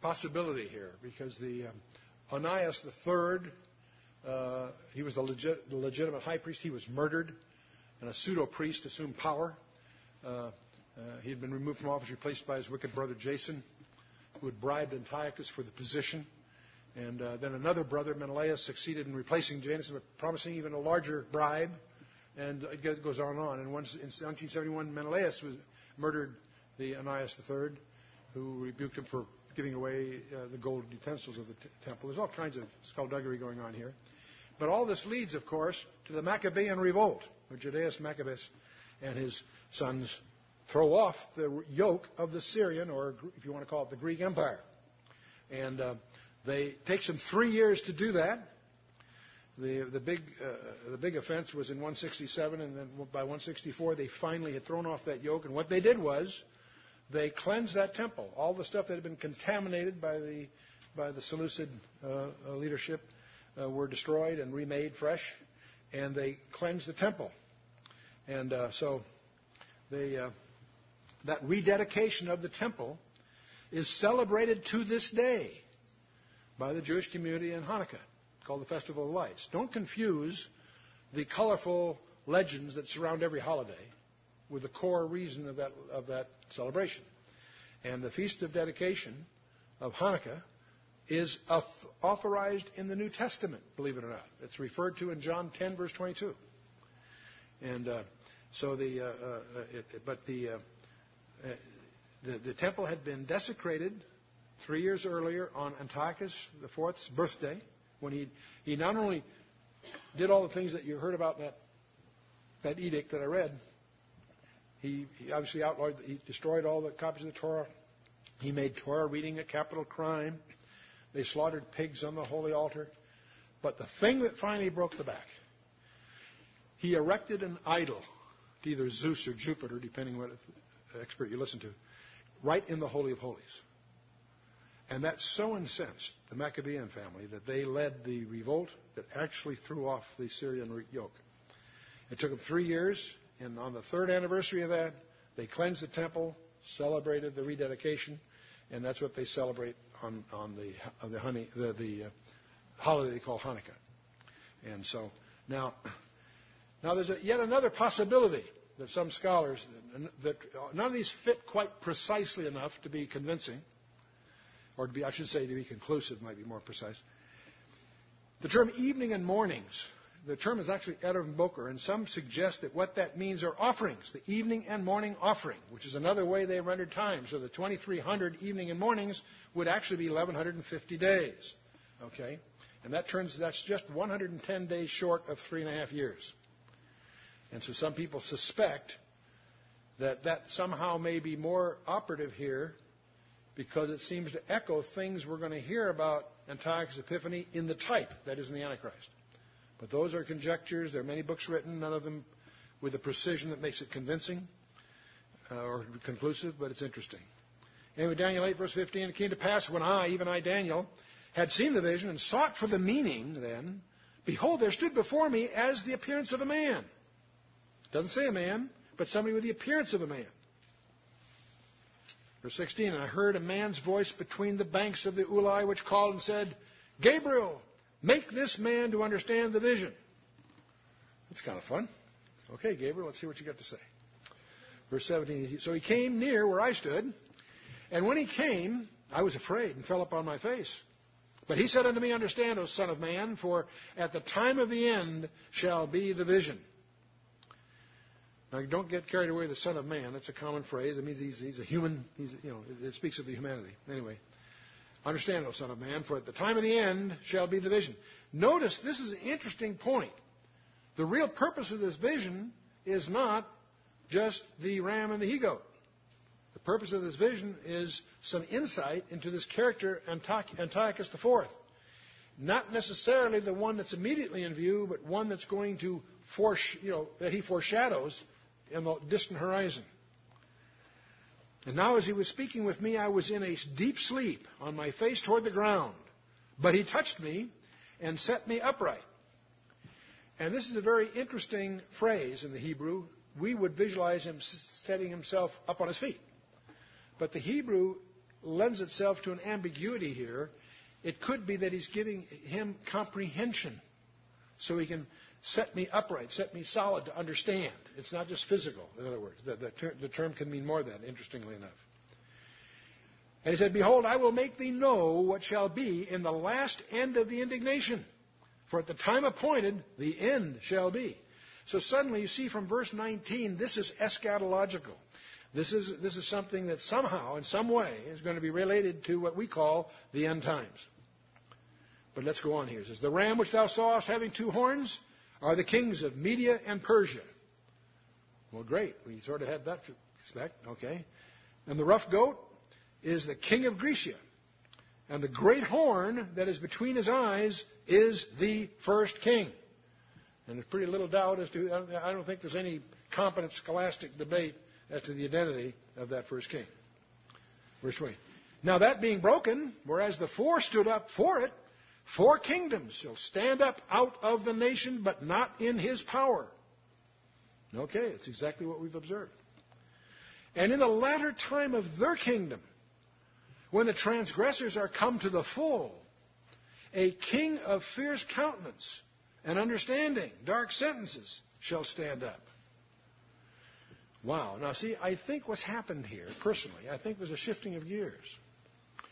possibility here because the um, Onias III uh, he was the, legit, the, legitimate high priest. He was murdered, and a pseudo priest assumed power. Uh, uh, he had been removed from office, replaced by his wicked brother Jason, who had bribed Antiochus for the position. And uh, then another brother, Menelaus, succeeded in replacing Jason, promising even a larger bribe. And it goes on and on. And once, in 1971, Menelaus was murdered the Onias III, who rebuked him for giving away uh, the gold utensils of the t- temple. There's all kinds of skullduggery going on here. But all this leads, of course, to the Maccabean revolt, where Judas Maccabeus and his sons throw off the yoke of the Syrian, or if you want to call it the Greek Empire. And uh, they takes them three years to do that. The, the, big, uh, the big offense was in 167, and then by 164 they finally had thrown off that yoke. And what they did was they cleansed that temple. All the stuff that had been contaminated by the, by the Seleucid uh, leadership uh, were destroyed and remade fresh, and they cleansed the temple. And uh, so they, uh, that rededication of the temple is celebrated to this day by the Jewish community in Hanukkah, called the Festival of Lights. Don't confuse the colorful legends that surround every holiday with the core reason of that, of that celebration. And the Feast of Dedication of Hanukkah is authorized in the New Testament, believe it or not. It's referred to in John 10, verse 22. And uh, so the, uh, uh, it, but the, uh, uh, the, the temple had been desecrated three years earlier on Antiochus IV's birthday, when he, he not only did all the things that you heard about that, that edict that I read, he, he obviously outlawed, he destroyed all the copies of the Torah. He made Torah reading a capital crime. They slaughtered pigs on the holy altar. But the thing that finally broke the back, he erected an idol to either Zeus or Jupiter, depending what expert you listen to, right in the Holy of Holies. And that so incensed the Maccabean family that they led the revolt that actually threw off the Syrian yoke. It took them three years, and on the third anniversary of that, they cleansed the temple, celebrated the rededication, and that's what they celebrate on, on the, on the, honey, the, the uh, holiday they call Hanukkah. And so now, now there's a, yet another possibility that some scholars that none of these fit quite precisely enough to be convincing, or to be, I should say, to be conclusive might be more precise. The term evening and mornings the term is actually Erev Boker, and some suggest that what that means are offerings, the evening and morning offering, which is another way they rendered time. So the 2300 evening and mornings would actually be 1150 days. Okay? And that turns, that's just 110 days short of three and a half years. And so some people suspect that that somehow may be more operative here because it seems to echo things we're going to hear about Antiochus Epiphanes in the type, that is in the Antichrist. But those are conjectures. There are many books written, none of them with a precision that makes it convincing uh, or conclusive, but it's interesting. Anyway, Daniel 8, verse 15, it came to pass when I, even I, Daniel, had seen the vision and sought for the meaning then, behold, there stood before me as the appearance of a man. Doesn't say a man, but somebody with the appearance of a man. Verse 16, and I heard a man's voice between the banks of the Ulai, which called and said, Gabriel, make this man to understand the vision. That's kind of fun. Okay, Gabriel, let's see what you got to say. Verse 17, so he came near where I stood, and when he came, I was afraid and fell upon my face. But he said unto me, Understand, O Son of Man, for at the time of the end shall be the vision. Now, don't get carried away the Son of Man. That's a common phrase. It means he's, he's a human. He's, you know, it speaks of the humanity. Anyway, understand, O Son of Man, for at the time of the end shall be the vision. Notice this is an interesting point. The real purpose of this vision is not just the ram and the he goat. The purpose of this vision is some insight into this character, Antiochus IV. Not necessarily the one that's immediately in view, but one that's going to foresh- you know, that he foreshadows in the distant horizon. And now, as he was speaking with me, I was in a deep sleep, on my face toward the ground. But he touched me and set me upright. And this is a very interesting phrase in the Hebrew. We would visualize him setting himself up on his feet. But the Hebrew lends itself to an ambiguity here. It could be that he's giving him comprehension so he can set me upright, set me solid to understand. It's not just physical, in other words. The, the, ter- the term can mean more than interestingly enough. And he said, Behold, I will make thee know what shall be in the last end of the indignation. For at the time appointed, the end shall be. So suddenly you see from verse 19, this is eschatological. This is, this is something that somehow, in some way, is going to be related to what we call the end times. But let's go on here. It says, The ram which thou sawest having two horns are the kings of Media and Persia. Well, great. We sort of had that to expect. Okay. And the rough goat is the king of Grecia. And the great horn that is between his eyes is the first king. And there's pretty little doubt as to, I don't think there's any competent scholastic debate as to the identity of that first king. Verse 20. Now that being broken, whereas the four stood up for it, four kingdoms shall stand up out of the nation, but not in his power. Okay, it's exactly what we've observed. And in the latter time of their kingdom, when the transgressors are come to the full, a king of fierce countenance and understanding, dark sentences, shall stand up. Wow. Now, see, I think what's happened here, personally, I think there's a shifting of gears.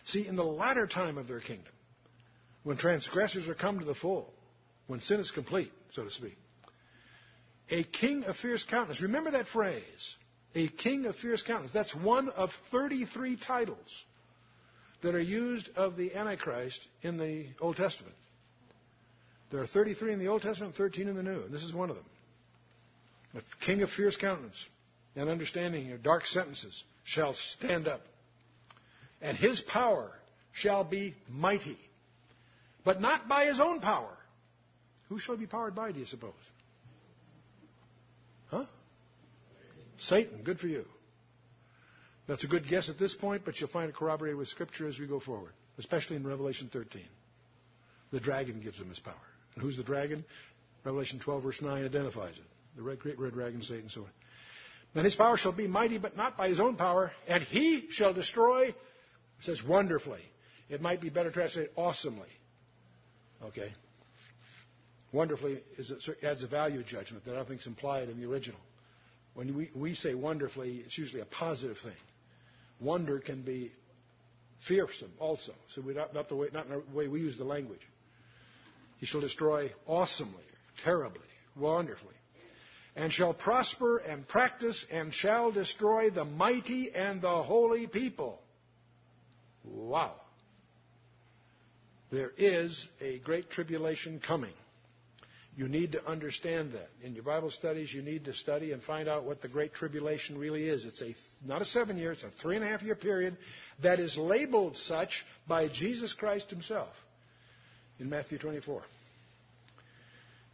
See, in the latter time of their kingdom, when transgressors are come to the full, when sin is complete, so to speak, a king of fierce countenance. Remember that phrase, a king of fierce countenance. That's one of 33 titles that are used of the Antichrist in the Old Testament. There are 33 in the Old Testament, 13 in the New, and this is one of them. A king of fierce countenance and understanding your dark sentences shall stand up. And his power shall be mighty, but not by his own power. Who shall be powered by, do you suppose? Huh? Satan. Good for you. That's a good guess at this point, but you'll find it corroborated with Scripture as we go forward, especially in Revelation 13. The dragon gives him his power. And who's the dragon? Revelation 12, verse 9 identifies it. The red, great red dragon, Satan, and so on. Then his power shall be mighty, but not by his own power, and he shall destroy, says wonderfully. It might be better translated awesomely. Okay? Wonderfully is, it adds a value judgment that I think is implied in the original. When we, we say wonderfully, it's usually a positive thing. Wonder can be fearsome also. So we not, not, the way, not in the way we use the language. He shall destroy awesomely, terribly, wonderfully and shall prosper and practice and shall destroy the mighty and the holy people. Wow. There is a great tribulation coming. You need to understand that. In your Bible studies, you need to study and find out what the Great Tribulation really is. It's a, not a seven year, it's a three and a half year period that is labeled such by Jesus Christ himself in Matthew 24.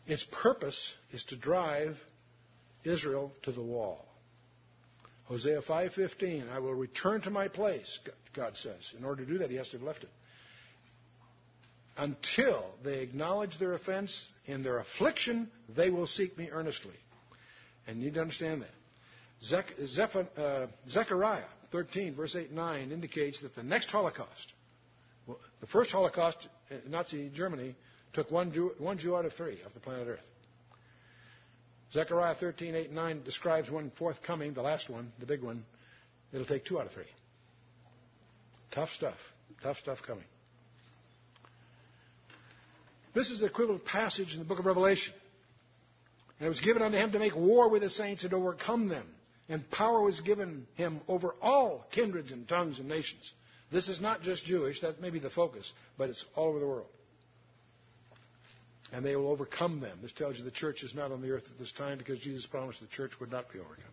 Its purpose is to drive Israel to the wall. Hosea 5:15, I will return to my place, God says. In order to do that, he has to have left it. Until they acknowledge their offense in their affliction, they will seek me earnestly. And you need to understand that. Zech, uh, Zechariah 13, verse 8 and 9 indicates that the next Holocaust, well, the first Holocaust in Nazi Germany, took one Jew, one Jew out of three of the planet Earth. Zechariah 13, 8 and 9 describes one forthcoming, the last one, the big one. It'll take two out of three. Tough stuff. Tough stuff coming. This is the equivalent passage in the book of Revelation. And it was given unto him to make war with the saints and to overcome them. And power was given him over all kindreds and tongues and nations. This is not just Jewish, that may be the focus, but it's all over the world. And they will overcome them. This tells you the church is not on the earth at this time because Jesus promised the church would not be overcome.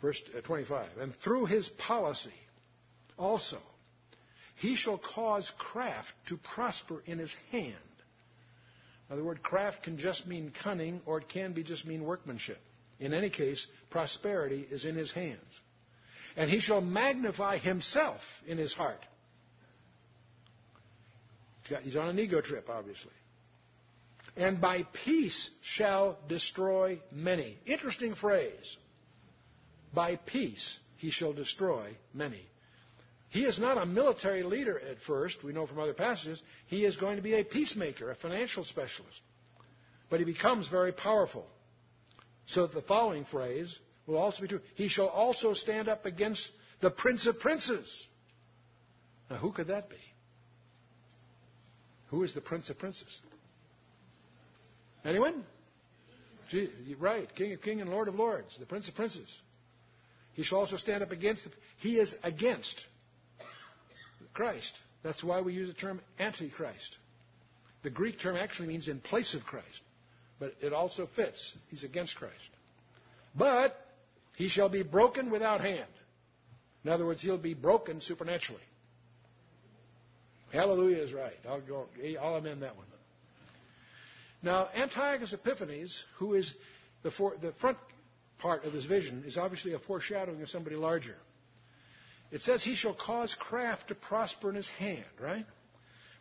Verse uh, 25. And through his policy also, he shall cause craft to prosper in his hand. Now, the word craft can just mean cunning, or it can be just mean workmanship. In any case, prosperity is in his hands. And he shall magnify himself in his heart. He's on an ego trip, obviously. And by peace shall destroy many. Interesting phrase. By peace he shall destroy many. He is not a military leader at first, we know from other passages. He is going to be a peacemaker, a financial specialist. But he becomes very powerful. So the following phrase will also be true. He shall also stand up against the prince of princes. Now, who could that be? Who is the prince of princes? Anyone? right, King of Kings and Lord of Lords, the Prince of Princes. He shall also stand up against. The, he is against Christ. That's why we use the term Antichrist. The Greek term actually means in place of Christ, but it also fits. He's against Christ. But he shall be broken without hand. In other words, he'll be broken supernaturally. Hallelujah is right. I'll go. I'll amend that one. Now, Antiochus Epiphanes, who is the, for, the front part of this vision, is obviously a foreshadowing of somebody larger. It says he shall cause craft to prosper in his hand, right?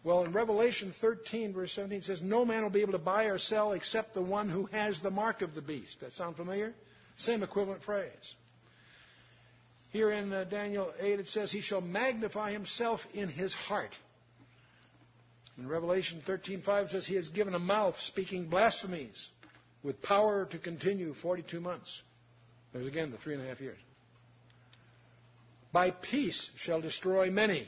Well, in Revelation 13, verse 17, it says, No man will be able to buy or sell except the one who has the mark of the beast. That sound familiar? Same equivalent phrase. Here in uh, Daniel 8, it says, He shall magnify himself in his heart. In Revelation 13:5 it says he has given a mouth speaking blasphemies with power to continue 42 months. There's again the three and a half years. By peace shall destroy many.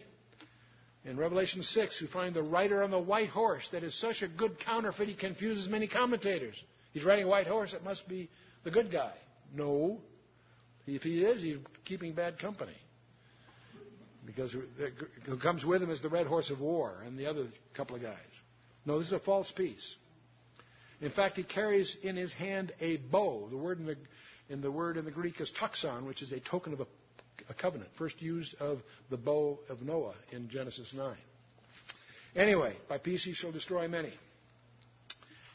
In Revelation 6, we find the rider on the white horse that is such a good counterfeit he confuses many commentators. He's riding a white horse, it must be the good guy. No. If he is, he's keeping bad company because who comes with him is the red horse of war and the other couple of guys. No, this is a false peace. In fact, he carries in his hand a bow. The word in the, in the word in the Greek is toxon, which is a token of a, covenant, first used of the bow of Noah in Genesis 9. Anyway, by peace he shall destroy many.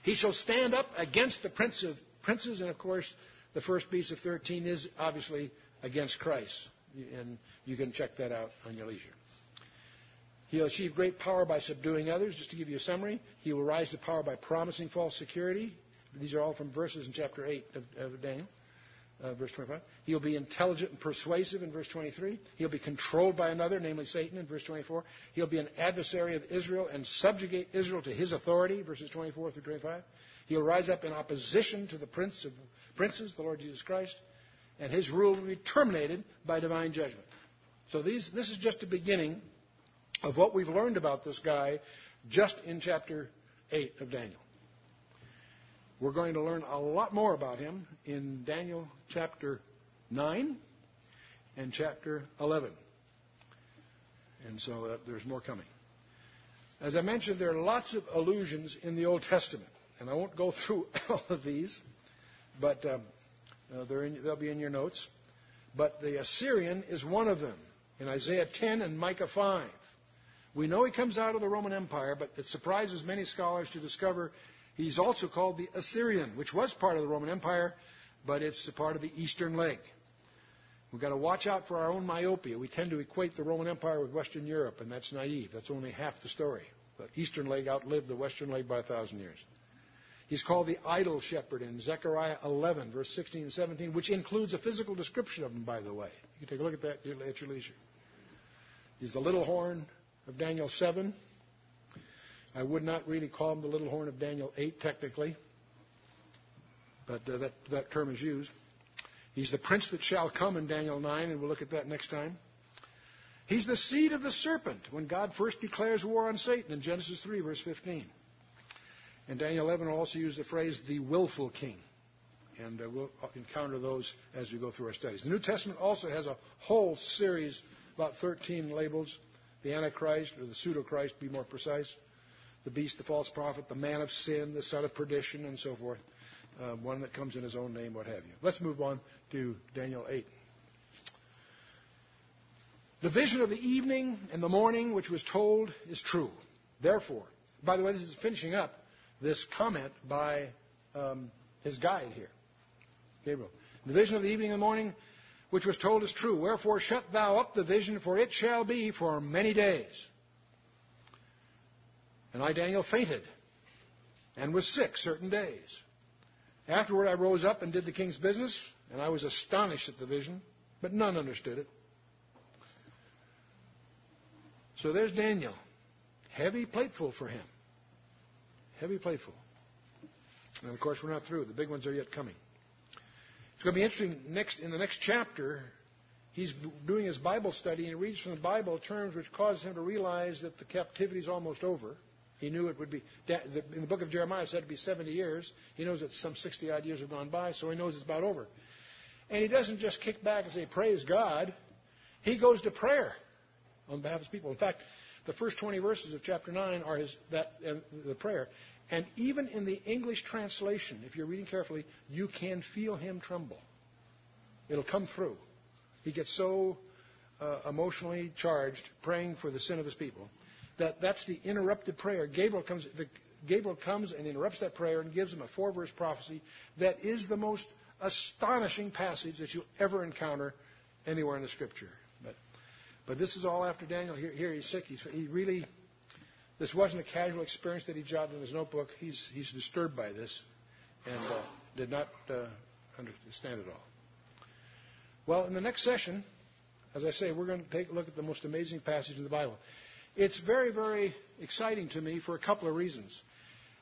He shall stand up against the prince of princes, and of course, the first piece of 13 is obviously against Christ and you can check that out on your leisure. He'll achieve great power by subduing others. Just to give you a summary, he will rise to power by promising false security. These are all from verses in chapter 8 of, of Daniel, uh, verse 25. He'll be intelligent and persuasive in verse 23. He'll be controlled by another, namely Satan, in verse 24. He'll be an adversary of Israel and subjugate Israel to his authority, verses 24 through 25. He'll rise up in opposition to the prince of princes, the Lord Jesus Christ and his rule will be terminated by divine judgment. So these, this is just the beginning of what we've learned about this guy just in chapter 8 of Daniel. We're going to learn a lot more about him in Daniel chapter 9 and chapter 11. And so uh, there's more coming. As I mentioned, there are lots of allusions in the Old Testament. And I won't go through [LAUGHS] all of these, but um, uh, in, they'll be in your notes. But the Assyrian is one of them in Isaiah 10 and Micah 5. We know he comes out of the Roman Empire, but it surprises many scholars to discover he's also called the Assyrian, which was part of the Roman Empire, but it's a part of the eastern leg. We've got to watch out for our own myopia. We tend to equate the Roman Empire with Western Europe, and that's naive. That's only half the story. The eastern leg outlived the western leg by a thousand years. He's called the idol shepherd in Zechariah 11, verse 16 and 17, which includes a physical description of him, by the way. You can take a look at that at your leisure. He's the little horn of Daniel 7. I would not really call him the little horn of Daniel 8, technically, but uh, that, that term is used. He's the prince that shall come in Daniel 9, and we'll look at that next time. He's the seed of the serpent when God first declares war on Satan in Genesis 3, verse 15. And Daniel 11 will also use the phrase the willful king. And uh, we'll encounter those as we go through our studies. The New Testament also has a whole series, about 13 labels the Antichrist, or the pseudo Christ, to be more precise, the beast, the false prophet, the man of sin, the son of perdition, and so forth. Uh, one that comes in his own name, what have you. Let's move on to Daniel 8. The vision of the evening and the morning which was told is true. Therefore, by the way, this is finishing up this comment by um, his guide here, Gabriel. The vision of the evening and the morning which was told is true. Wherefore shut thou up the vision, for it shall be for many days. And I, Daniel, fainted and was sick certain days. Afterward I rose up and did the king's business, and I was astonished at the vision, but none understood it. So there's Daniel. Heavy plateful for him. Heavy plateful. And of course, we're not through. The big ones are yet coming. It's going to be interesting. Next, in the next chapter, he's doing his Bible study and he reads from the Bible terms which cause him to realize that the captivity is almost over. He knew it would be, in the book of Jeremiah, it said to be 70 years. He knows that some 60 odd years have gone by, so he knows it's about over. And he doesn't just kick back and say, Praise God. He goes to prayer on behalf of his people. In fact, the first 20 verses of chapter 9 are his, that, uh, the prayer. And even in the English translation, if you're reading carefully, you can feel him tremble. It'll come through. He gets so uh, emotionally charged praying for the sin of his people that that's the interrupted prayer. Gabriel comes, the, Gabriel comes and interrupts that prayer and gives him a four verse prophecy that is the most astonishing passage that you'll ever encounter anywhere in the scripture. But, but this is all after Daniel. Here, here he's sick. He's, he really, this wasn't a casual experience that he jotted in his notebook. He's, he's disturbed by this and uh, did not uh, understand it all. Well, in the next session, as I say, we're going to take a look at the most amazing passage in the Bible. It's very, very exciting to me for a couple of reasons.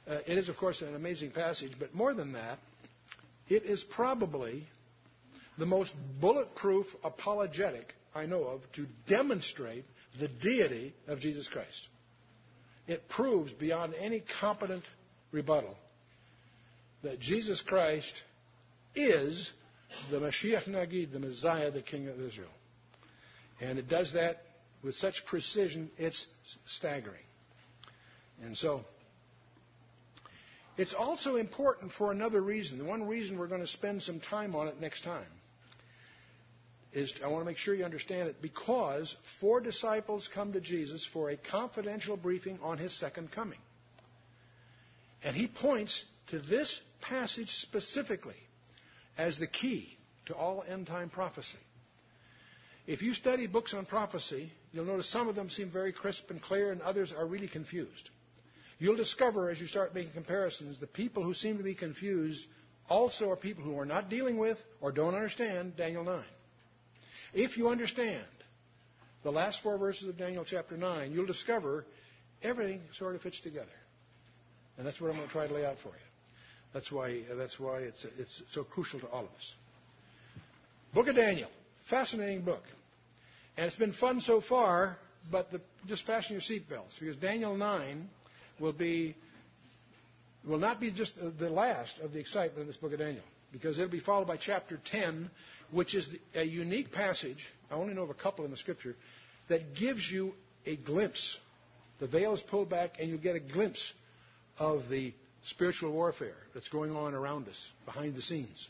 Uh, it is, of course, an amazing passage, but more than that, it is probably the most bulletproof apologetic I know of to demonstrate the deity of Jesus Christ. It proves beyond any competent rebuttal that Jesus Christ is the Mashiach Nagid, the Messiah, the King of Israel. And it does that with such precision, it's staggering. And so, it's also important for another reason. The one reason we're going to spend some time on it next time is I want to make sure you understand it because four disciples come to Jesus for a confidential briefing on his second coming. And he points to this passage specifically as the key to all end time prophecy. If you study books on prophecy, you'll notice some of them seem very crisp and clear, and others are really confused. You'll discover as you start making comparisons, the people who seem to be confused also are people who are not dealing with or don't understand Daniel 9. If you understand the last four verses of Daniel chapter 9, you'll discover everything sort of fits together. And that's what I'm going to try to lay out for you. That's why, that's why it's, it's so crucial to all of us. Book of Daniel. Fascinating book. And it's been fun so far, but the, just fasten your seatbelts because Daniel 9 will be will not be just the last of the excitement in this book of Daniel because it'll be followed by chapter 10, which is a unique passage. I only know of a couple in the scripture that gives you a glimpse. The veil is pulled back, and you get a glimpse of the spiritual warfare that's going on around us behind the scenes.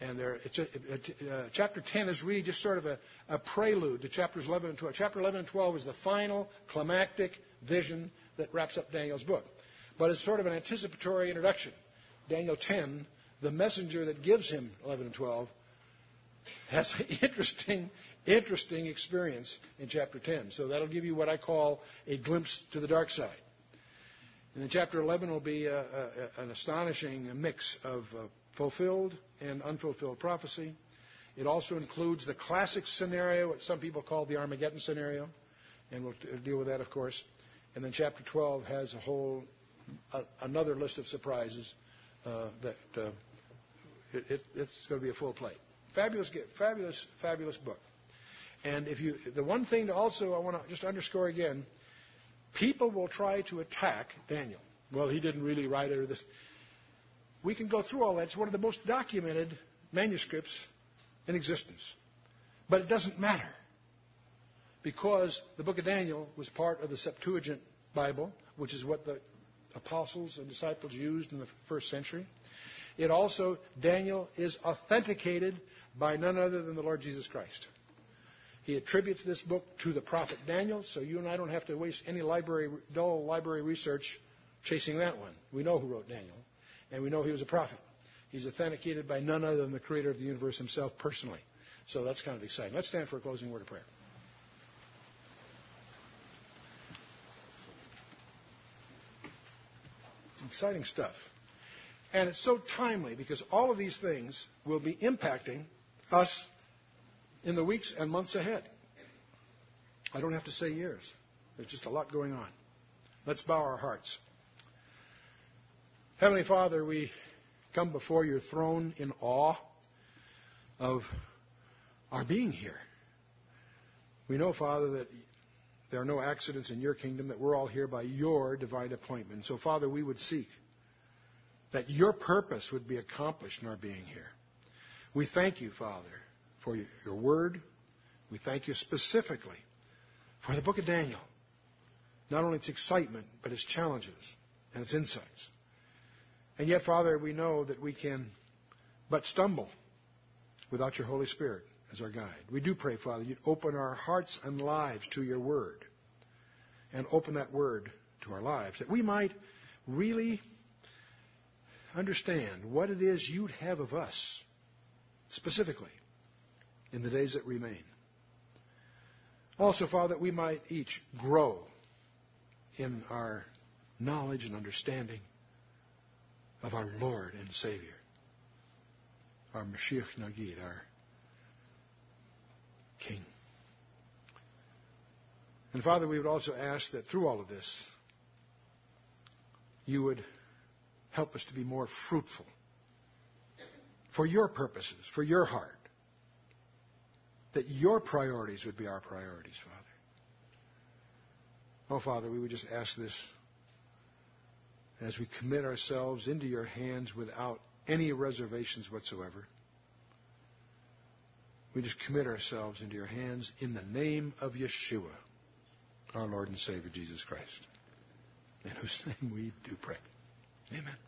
And there, uh, chapter 10 is really just sort of a, a, prelude to chapters 11 and 12. Chapter 11 and 12 is the final climactic vision that wraps up Daniel's book. But it's sort of an anticipatory introduction. Daniel 10, the messenger that gives him 11 and 12, has an [LAUGHS] interesting, interesting experience in chapter 10. So that'll give you what I call a glimpse to the dark side. And then chapter 11 will be a, a, an astonishing mix of uh, fulfilled and unfulfilled prophecy. It also includes the classic scenario, what some people call the Armageddon scenario, and we'll deal with that, of course. And then chapter 12 has a whole a, another list of surprises uh, that uh, it, it, it's going to be a full plate. Fabulous, fabulous, fabulous book. And if you, the one thing to also I want to just underscore again, people will try to attack Daniel. Well, he didn't really write it or this. We can go through all that. It's one of the most documented manuscripts in existence. But it doesn't matter because the book of Daniel was part of the Septuagint Bible, which is what the apostles and disciples used in the first century. It also, Daniel is authenticated by none other than the Lord Jesus Christ. He attributes this book to the prophet Daniel, so you and I don't have to waste any library, dull library research chasing that one. We know who wrote Daniel, and we know he was a prophet. He's authenticated by none other than the creator of the universe himself personally. So that's kind of exciting. Let's stand for a closing word of prayer. Exciting stuff. And it's so timely because all of these things will be impacting us in the weeks and months ahead. I don't have to say years. There's just a lot going on. Let's bow our hearts. Heavenly Father, we come before your throne in awe of our being here. We know, Father, that there are no accidents in your kingdom, that we're all here by your divine appointment. So, Father, we would seek that your purpose would be accomplished in our being here. We thank you, Father, for your word. We thank you specifically for the book of Daniel. Not only its excitement, but its challenges and its insights. And yet, Father, we know that we can but stumble without your Holy Spirit as our guide. We do pray, Father, you'd open our hearts and lives to your word and open that word to our lives that we might really understand what it is you'd have of us specifically in the days that remain. Also, Father, that we might each grow in our knowledge and understanding of our Lord and Savior, our Mashiach Nagid, our King. And Father, we would also ask that through all of this, you would help us to be more fruitful for your purposes, for your heart. That your priorities would be our priorities, Father. Oh, Father, we would just ask this as we commit ourselves into your hands without any reservations whatsoever. We just commit ourselves into your hands in the name of Yeshua, our Lord and Savior Jesus Christ, in whose name we do pray. Amen.